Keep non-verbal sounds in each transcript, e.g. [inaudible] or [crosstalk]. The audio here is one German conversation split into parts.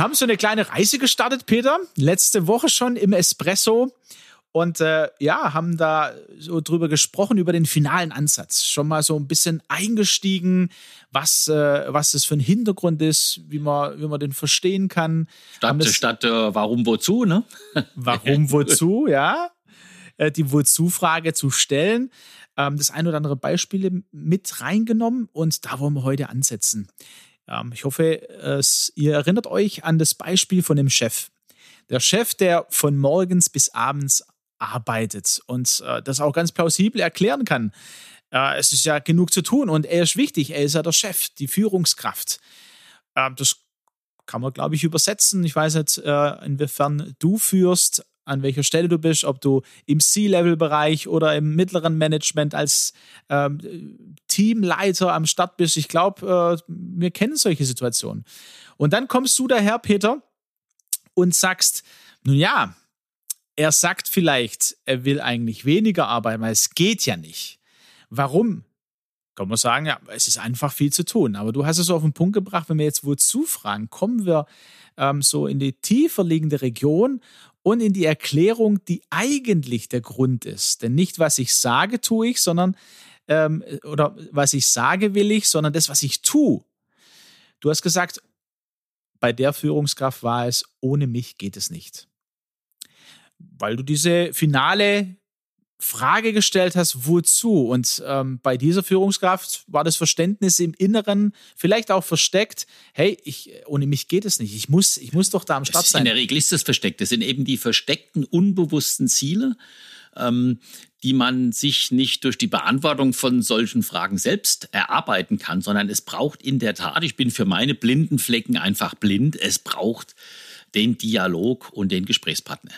Wir haben so eine kleine Reise gestartet, Peter. Letzte Woche schon im Espresso. Und äh, ja, haben da so drüber gesprochen, über den finalen Ansatz. Schon mal so ein bisschen eingestiegen, was, äh, was das für ein Hintergrund ist, wie man, wie man den verstehen kann. Statt, statt äh, warum, wozu, ne? [laughs] [laughs] Warum, wozu, ja. Äh, die Wozu-Frage zu stellen. Ähm, das ein oder andere Beispiele mit reingenommen und da wollen wir heute ansetzen. Ähm, ich hoffe, ihr erinnert euch an das Beispiel von dem Chef. Der Chef, der von morgens bis abends arbeitet und äh, das auch ganz plausibel erklären kann. Äh, es ist ja genug zu tun und er ist wichtig. Er ist ja der Chef, die Führungskraft. Äh, das kann man, glaube ich, übersetzen. Ich weiß nicht, äh, inwiefern du führst, an welcher Stelle du bist, ob du im C-Level-Bereich oder im mittleren Management als ähm, Teamleiter am Start bist. Ich glaube, äh, wir kennen solche Situationen. Und dann kommst du daher, Peter, und sagst, nun ja, er sagt vielleicht, er will eigentlich weniger arbeiten, weil es geht ja nicht. Warum? Kann man sagen, ja, es ist einfach viel zu tun. Aber du hast es so auf den Punkt gebracht, wenn wir jetzt wozu fragen, kommen wir ähm, so in die tiefer liegende Region und in die Erklärung, die eigentlich der Grund ist. Denn nicht, was ich sage, tue ich, sondern, ähm, oder was ich sage, will ich, sondern das, was ich tue. Du hast gesagt, bei der Führungskraft war es, ohne mich geht es nicht. Weil du diese finale Frage gestellt hast, wozu? Und ähm, bei dieser Führungskraft war das Verständnis im Inneren vielleicht auch versteckt, hey, ich, ohne mich geht es nicht. Ich muss, ich muss doch da am Start sein. In der Regel ist das versteckt. Das sind eben die versteckten, unbewussten Ziele, ähm, die man sich nicht durch die Beantwortung von solchen Fragen selbst erarbeiten kann, sondern es braucht in der Tat, ich bin für meine blinden Flecken einfach blind, es braucht den Dialog und den Gesprächspartner.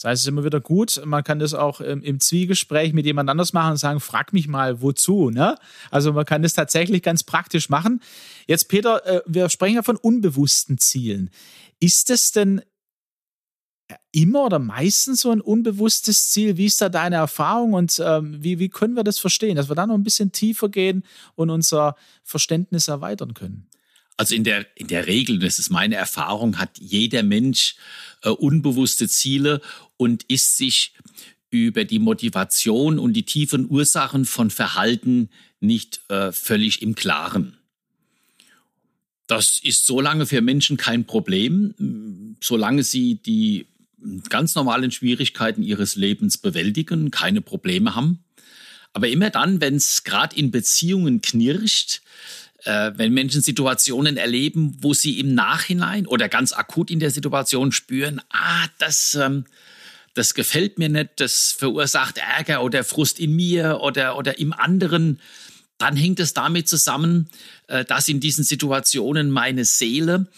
Das heißt, es ist immer wieder gut. Man kann das auch ähm, im Zwiegespräch mit jemand anders machen und sagen, frag mich mal, wozu. Ne? Also man kann das tatsächlich ganz praktisch machen. Jetzt, Peter, äh, wir sprechen ja von unbewussten Zielen. Ist es denn immer oder meistens so ein unbewusstes Ziel? Wie ist da deine Erfahrung und ähm, wie, wie können wir das verstehen, dass wir da noch ein bisschen tiefer gehen und unser Verständnis erweitern können? Also in der, in der Regel, das ist meine Erfahrung, hat jeder Mensch äh, unbewusste Ziele und ist sich über die Motivation und die tiefen Ursachen von Verhalten nicht äh, völlig im Klaren. Das ist so lange für Menschen kein Problem, solange sie die ganz normalen Schwierigkeiten ihres Lebens bewältigen, keine Probleme haben. Aber immer dann, wenn es gerade in Beziehungen knirscht, äh, wenn Menschen Situationen erleben, wo sie im Nachhinein oder ganz akut in der Situation spüren, ah, das, ähm, das gefällt mir nicht, das verursacht Ärger oder Frust in mir oder, oder im anderen, dann hängt es damit zusammen, äh, dass in diesen Situationen meine Seele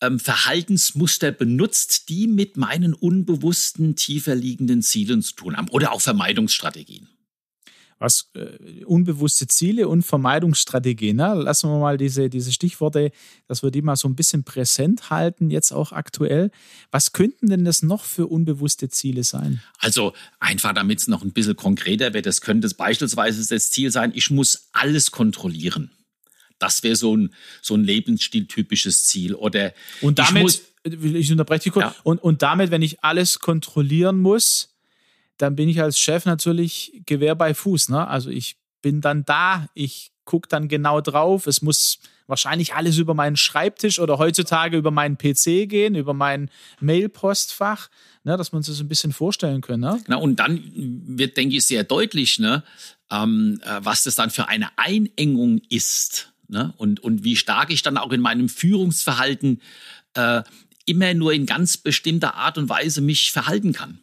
ähm, Verhaltensmuster benutzt, die mit meinen unbewussten, tiefer liegenden Zielen zu tun haben oder auch Vermeidungsstrategien was äh, unbewusste Ziele und Vermeidungsstrategien. Ne? Lassen wir mal diese, diese Stichworte, dass wir die mal so ein bisschen präsent halten, jetzt auch aktuell. Was könnten denn das noch für unbewusste Ziele sein? Also einfach, damit es noch ein bisschen konkreter wird, das könnte beispielsweise das Ziel sein, ich muss alles kontrollieren. Das wäre so ein, so ein lebensstiltypisches Ziel. Oder und damit, ich, muss, ich unterbreche kurz, ja. und, und damit, wenn ich alles kontrollieren muss, dann bin ich als Chef natürlich Gewehr bei Fuß. Ne? Also ich bin dann da, ich gucke dann genau drauf. Es muss wahrscheinlich alles über meinen Schreibtisch oder heutzutage über meinen PC gehen, über mein Mailpostfach, ne, dass man sich das ein bisschen vorstellen können. Ne? Genau, und dann wird, denke ich, sehr deutlich, ne, ähm, äh, was das dann für eine Einengung ist. Ne? Und, und wie stark ich dann auch in meinem Führungsverhalten äh, immer nur in ganz bestimmter Art und Weise mich verhalten kann.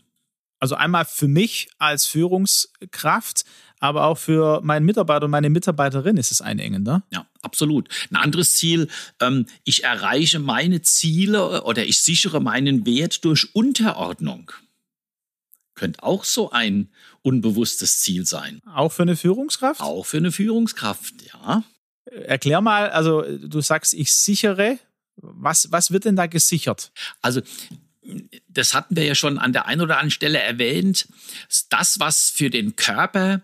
Also einmal für mich als Führungskraft, aber auch für meinen Mitarbeiter und meine Mitarbeiterin ist es einengender. Ja, absolut. Ein anderes Ziel, ähm, ich erreiche meine Ziele oder ich sichere meinen Wert durch Unterordnung. Könnte auch so ein unbewusstes Ziel sein. Auch für eine Führungskraft? Auch für eine Führungskraft, ja. Erklär mal, also du sagst, ich sichere. Was, was wird denn da gesichert? Also das hatten wir ja schon an der einen oder anderen Stelle erwähnt, das, was für den Körper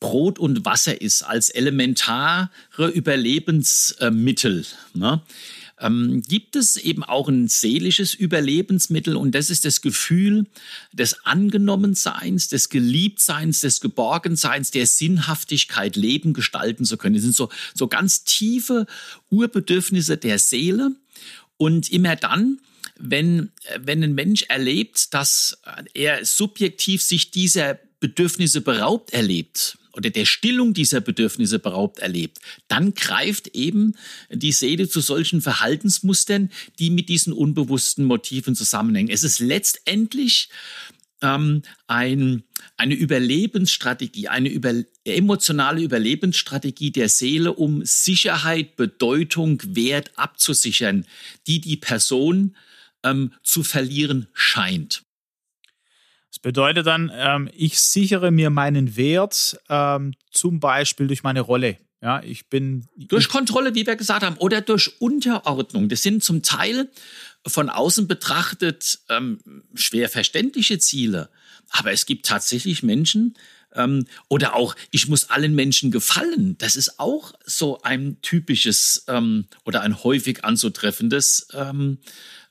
Brot und Wasser ist, als elementare Überlebensmittel. Ne? ähm, gibt es eben auch ein seelisches Überlebensmittel und das ist das Gefühl des Angenommenseins, des Geliebtseins, des Geborgenseins, der Sinnhaftigkeit, Leben gestalten zu können. Das sind so, so ganz tiefe Urbedürfnisse der Seele und immer dann, wenn, wenn ein Mensch erlebt, dass er subjektiv sich dieser Bedürfnisse beraubt erlebt, oder der Stillung dieser Bedürfnisse beraubt erlebt, dann greift eben die Seele zu solchen Verhaltensmustern, die mit diesen unbewussten Motiven zusammenhängen. Es ist letztendlich ähm, ein, eine Überlebensstrategie, eine über, emotionale Überlebensstrategie der Seele, um Sicherheit, Bedeutung, Wert abzusichern, die die Person ähm, zu verlieren scheint. Das bedeutet dann, ähm, ich sichere mir meinen Wert ähm, zum Beispiel durch meine Rolle. Ja, ich bin. Durch Kontrolle, wie wir gesagt haben, oder durch Unterordnung. Das sind zum Teil von außen betrachtet ähm, schwer verständliche Ziele. Aber es gibt tatsächlich Menschen, ähm, oder auch, ich muss allen Menschen gefallen. Das ist auch so ein typisches ähm, oder ein häufig anzutreffendes ähm,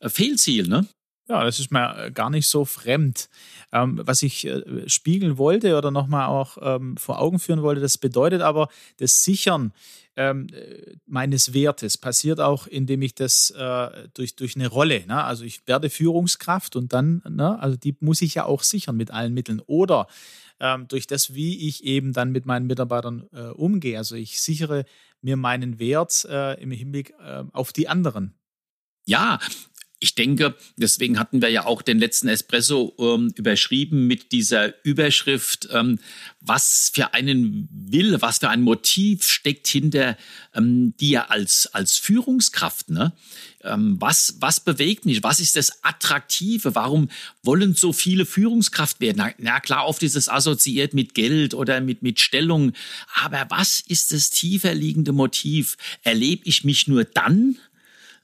Fehlziel, ne? Ja, das ist mir gar nicht so fremd. Ähm, was ich äh, spiegeln wollte oder nochmal auch ähm, vor Augen führen wollte, das bedeutet aber, das Sichern ähm, äh, meines Wertes passiert auch, indem ich das äh, durch, durch eine Rolle, ne? also ich werde Führungskraft und dann, ne? also die muss ich ja auch sichern mit allen Mitteln. Oder ähm, durch das, wie ich eben dann mit meinen Mitarbeitern äh, umgehe. Also ich sichere mir meinen Wert äh, im Hinblick äh, auf die anderen. Ja, ich denke, deswegen hatten wir ja auch den letzten Espresso ähm, überschrieben mit dieser Überschrift, ähm, was für einen Wille, was für ein Motiv steckt hinter ähm, dir als, als Führungskraft. Ne? Ähm, was, was bewegt mich? Was ist das Attraktive? Warum wollen so viele Führungskraft werden? Na, na klar, oft ist es assoziiert mit Geld oder mit, mit Stellung. Aber was ist das tiefer liegende Motiv? Erlebe ich mich nur dann?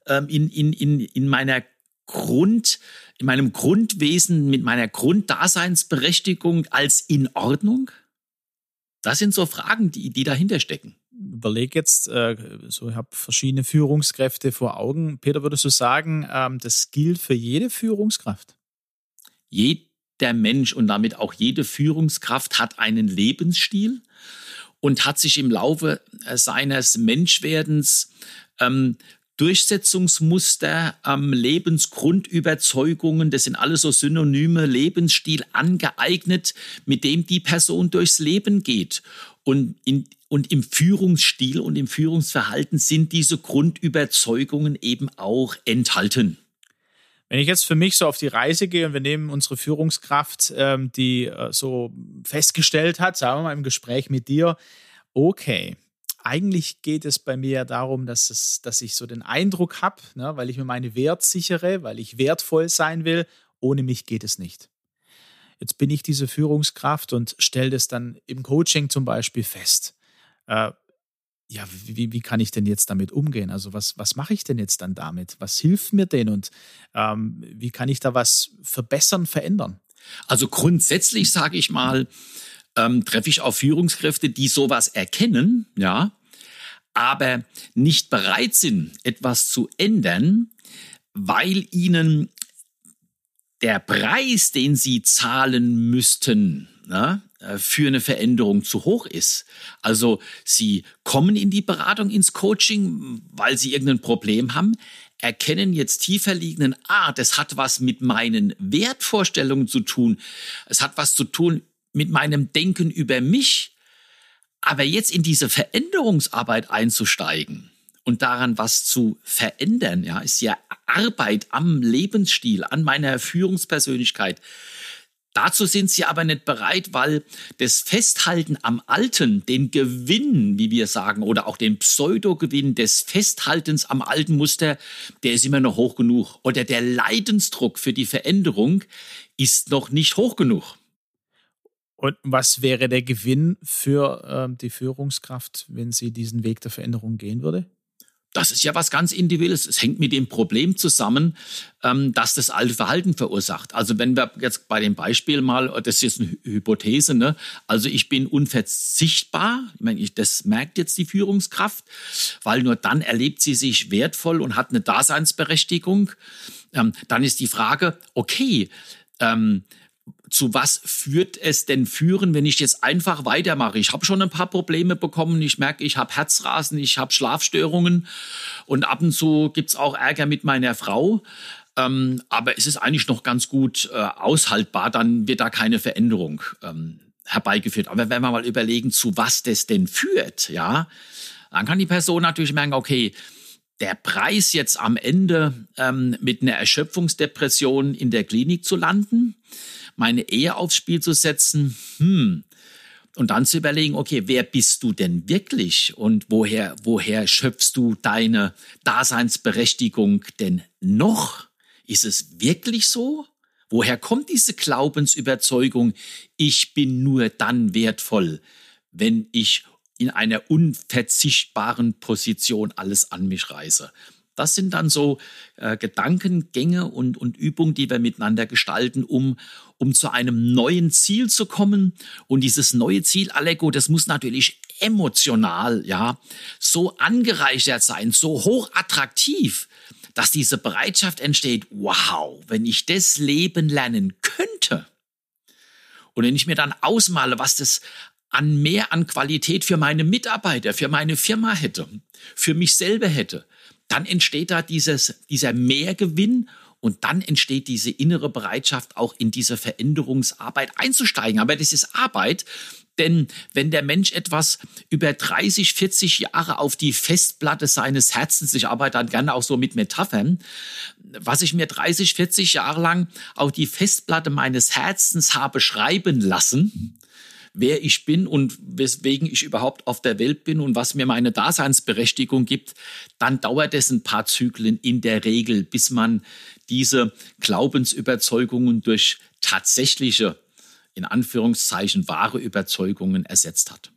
Ähm, in, in, in, in meiner Grund, in meinem Grundwesen, mit meiner Grunddaseinsberechtigung als in Ordnung? Das sind so Fragen, die, die dahinter stecken. Überleg jetzt, äh, so ich habe verschiedene Führungskräfte vor Augen. Peter, würdest du sagen, ähm, das gilt für jede Führungskraft? Jeder Mensch und damit auch jede Führungskraft hat einen Lebensstil und hat sich im Laufe äh, seines Menschwerdens ähm, Durchsetzungsmuster, ähm, Lebensgrundüberzeugungen, das sind alles so Synonyme, Lebensstil angeeignet, mit dem die Person durchs Leben geht. Und, in, und im Führungsstil und im Führungsverhalten sind diese Grundüberzeugungen eben auch enthalten. Wenn ich jetzt für mich so auf die Reise gehe und wir nehmen unsere Führungskraft, ähm, die äh, so festgestellt hat, sagen wir mal im Gespräch mit dir, okay, eigentlich geht es bei mir darum, dass, es, dass ich so den Eindruck habe, ne, weil ich mir meine Wert sichere, weil ich wertvoll sein will, ohne mich geht es nicht. Jetzt bin ich diese Führungskraft und stelle das dann im Coaching zum Beispiel fest. Äh, ja, wie, wie kann ich denn jetzt damit umgehen? Also was, was mache ich denn jetzt dann damit? Was hilft mir denn und ähm, wie kann ich da was verbessern, verändern? Also grundsätzlich sage ich mal, ähm, treffe ich auf Führungskräfte, die sowas erkennen, ja, aber nicht bereit sind, etwas zu ändern, weil ihnen der Preis, den sie zahlen müssten, ne, für eine Veränderung zu hoch ist. Also sie kommen in die Beratung, ins Coaching, weil sie irgendein Problem haben, erkennen jetzt tiefer liegenden, ah, das hat was mit meinen Wertvorstellungen zu tun. Es hat was zu tun mit meinem Denken über mich, aber jetzt in diese Veränderungsarbeit einzusteigen und daran was zu verändern, ja, ist ja Arbeit am Lebensstil, an meiner Führungspersönlichkeit. Dazu sind sie aber nicht bereit, weil das Festhalten am Alten, den Gewinn, wie wir sagen, oder auch den Pseudogewinn des Festhaltens am alten Muster, der ist immer noch hoch genug. Oder der Leidensdruck für die Veränderung ist noch nicht hoch genug. Und was wäre der Gewinn für ähm, die Führungskraft, wenn sie diesen Weg der Veränderung gehen würde? Das ist ja was ganz Individuelles. Es hängt mit dem Problem zusammen, ähm, dass das alte Verhalten verursacht. Also wenn wir jetzt bei dem Beispiel mal, das ist jetzt eine Hypothese, ne? also ich bin unverzichtbar, ich meine, ich, das merkt jetzt die Führungskraft, weil nur dann erlebt sie sich wertvoll und hat eine Daseinsberechtigung. Ähm, dann ist die Frage, okay, ähm, zu was führt es denn führen, wenn ich jetzt einfach weitermache? Ich habe schon ein paar Probleme bekommen. Ich merke, ich habe Herzrasen, ich habe Schlafstörungen und ab und zu gibt's auch Ärger mit meiner Frau. Ähm, aber es ist eigentlich noch ganz gut äh, aushaltbar, dann wird da keine Veränderung ähm, herbeigeführt. Aber wenn wir mal überlegen, zu was das denn führt, ja, dann kann die Person natürlich merken, okay, der Preis jetzt am Ende ähm, mit einer Erschöpfungsdepression in der Klinik zu landen, meine Ehe aufs Spiel zu setzen, hm, und dann zu überlegen, okay, wer bist du denn wirklich und woher, woher schöpfst du deine Daseinsberechtigung denn noch? Ist es wirklich so? Woher kommt diese Glaubensüberzeugung, ich bin nur dann wertvoll, wenn ich in einer unverzichtbaren Position alles an mich reiße? Das sind dann so äh, Gedankengänge und, und Übungen, die wir miteinander gestalten, um, um zu einem neuen Ziel zu kommen. Und dieses neue Ziel, Aleko, das muss natürlich emotional, ja, so angereichert sein, so hoch attraktiv, dass diese Bereitschaft entsteht, wow, wenn ich das Leben lernen könnte. Und wenn ich mir dann ausmale, was das an mehr an Qualität für meine Mitarbeiter, für meine Firma hätte, für mich selber hätte, dann entsteht da dieses, dieser Mehrgewinn und dann entsteht diese innere Bereitschaft, auch in diese Veränderungsarbeit einzusteigen. Aber das ist Arbeit, denn wenn der Mensch etwas über 30, 40 Jahre auf die Festplatte seines Herzens, ich arbeite dann gerne auch so mit Metaphern, was ich mir 30, 40 Jahre lang auf die Festplatte meines Herzens habe schreiben lassen, wer ich bin und weswegen ich überhaupt auf der Welt bin und was mir meine Daseinsberechtigung gibt, dann dauert es ein paar Zyklen in der Regel, bis man diese Glaubensüberzeugungen durch tatsächliche, in Anführungszeichen, wahre Überzeugungen ersetzt hat.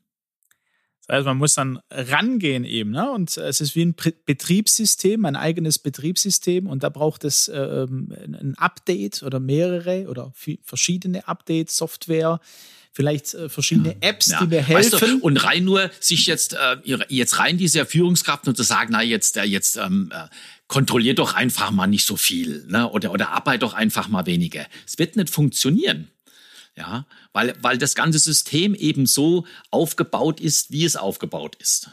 Heißt, man muss dann rangehen eben, ne? Und es ist wie ein Betriebssystem, ein eigenes Betriebssystem, und da braucht es ähm, ein Update oder mehrere oder verschiedene Updates, Software, vielleicht äh, verschiedene Apps, ja. die mir helfen. Weißt du, und rein nur sich jetzt äh, jetzt rein diese Führungskraft und zu sagen, na jetzt äh, jetzt ähm, äh, kontrolliert doch einfach mal nicht so viel, ne? Oder oder arbeit doch einfach mal weniger. Es wird nicht funktionieren. Ja, weil, weil das ganze System eben so aufgebaut ist, wie es aufgebaut ist.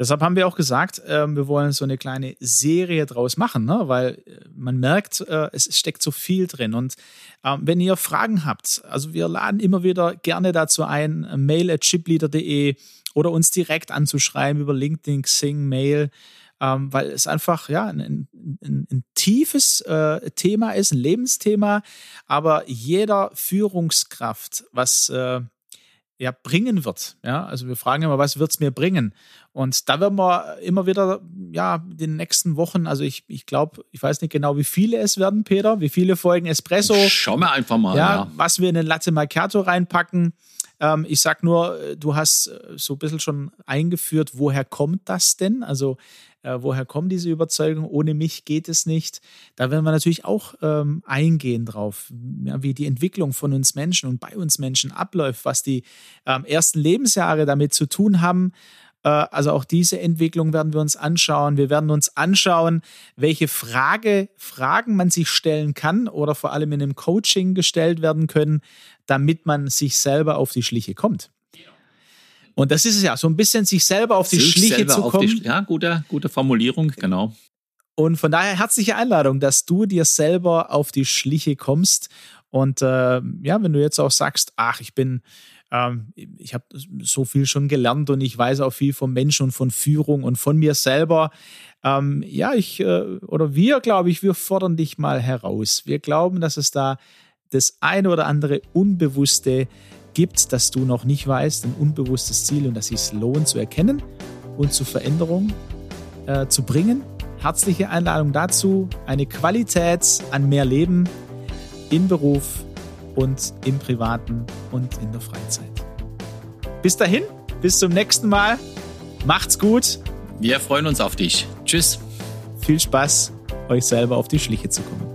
Deshalb haben wir auch gesagt, äh, wir wollen so eine kleine Serie draus machen, ne? weil äh, man merkt, äh, es steckt so viel drin. Und ähm, wenn ihr Fragen habt, also wir laden immer wieder gerne dazu ein, äh, mail at chipleader.de oder uns direkt anzuschreiben über LinkedIn, Xing, Mail, ähm, weil es einfach ja ein, ein, ein, ein tiefes äh, Thema ist, ein Lebensthema, aber jeder Führungskraft, was äh, ja, bringen wird. Ja, also wir fragen immer, was wird es mir bringen? Und da werden wir immer wieder, ja, in den nächsten Wochen, also ich, ich glaube, ich weiß nicht genau, wie viele es werden, Peter, wie viele Folgen Espresso. Schauen wir einfach mal. Ja, ja. was wir in den Latte Macchiato reinpacken. Ähm, ich sag nur, du hast äh, so ein bisschen schon eingeführt, woher kommt das denn? Also äh, woher kommt diese Überzeugung? Ohne mich geht es nicht. Da werden wir natürlich auch ähm, eingehen drauf, ja, wie die Entwicklung von uns Menschen und bei uns Menschen abläuft, was die ähm, ersten Lebensjahre damit zu tun haben. Äh, also auch diese Entwicklung werden wir uns anschauen. Wir werden uns anschauen, welche Frage, Fragen man sich stellen kann oder vor allem in einem Coaching gestellt werden können, damit man sich selber auf die Schliche kommt. Und das ist es ja, so ein bisschen sich selber auf die sich Schliche zu kommen. Die, ja, gute, gute Formulierung, genau. Und von daher herzliche Einladung, dass du dir selber auf die Schliche kommst. Und äh, ja, wenn du jetzt auch sagst, ach, ich bin, ähm, ich habe so viel schon gelernt und ich weiß auch viel vom Menschen und von Führung und von mir selber. Ähm, ja, ich äh, oder wir, glaube ich, wir fordern dich mal heraus. Wir glauben, dass es da das eine oder andere Unbewusste gibt, das du noch nicht weißt, ein unbewusstes Ziel und das es lohnt zu erkennen und zur Veränderung äh, zu bringen. Herzliche Einladung dazu, eine Qualität an mehr Leben im Beruf und im Privaten und in der Freizeit. Bis dahin, bis zum nächsten Mal. Macht's gut. Wir freuen uns auf dich. Tschüss. Viel Spaß, euch selber auf die Schliche zu kommen.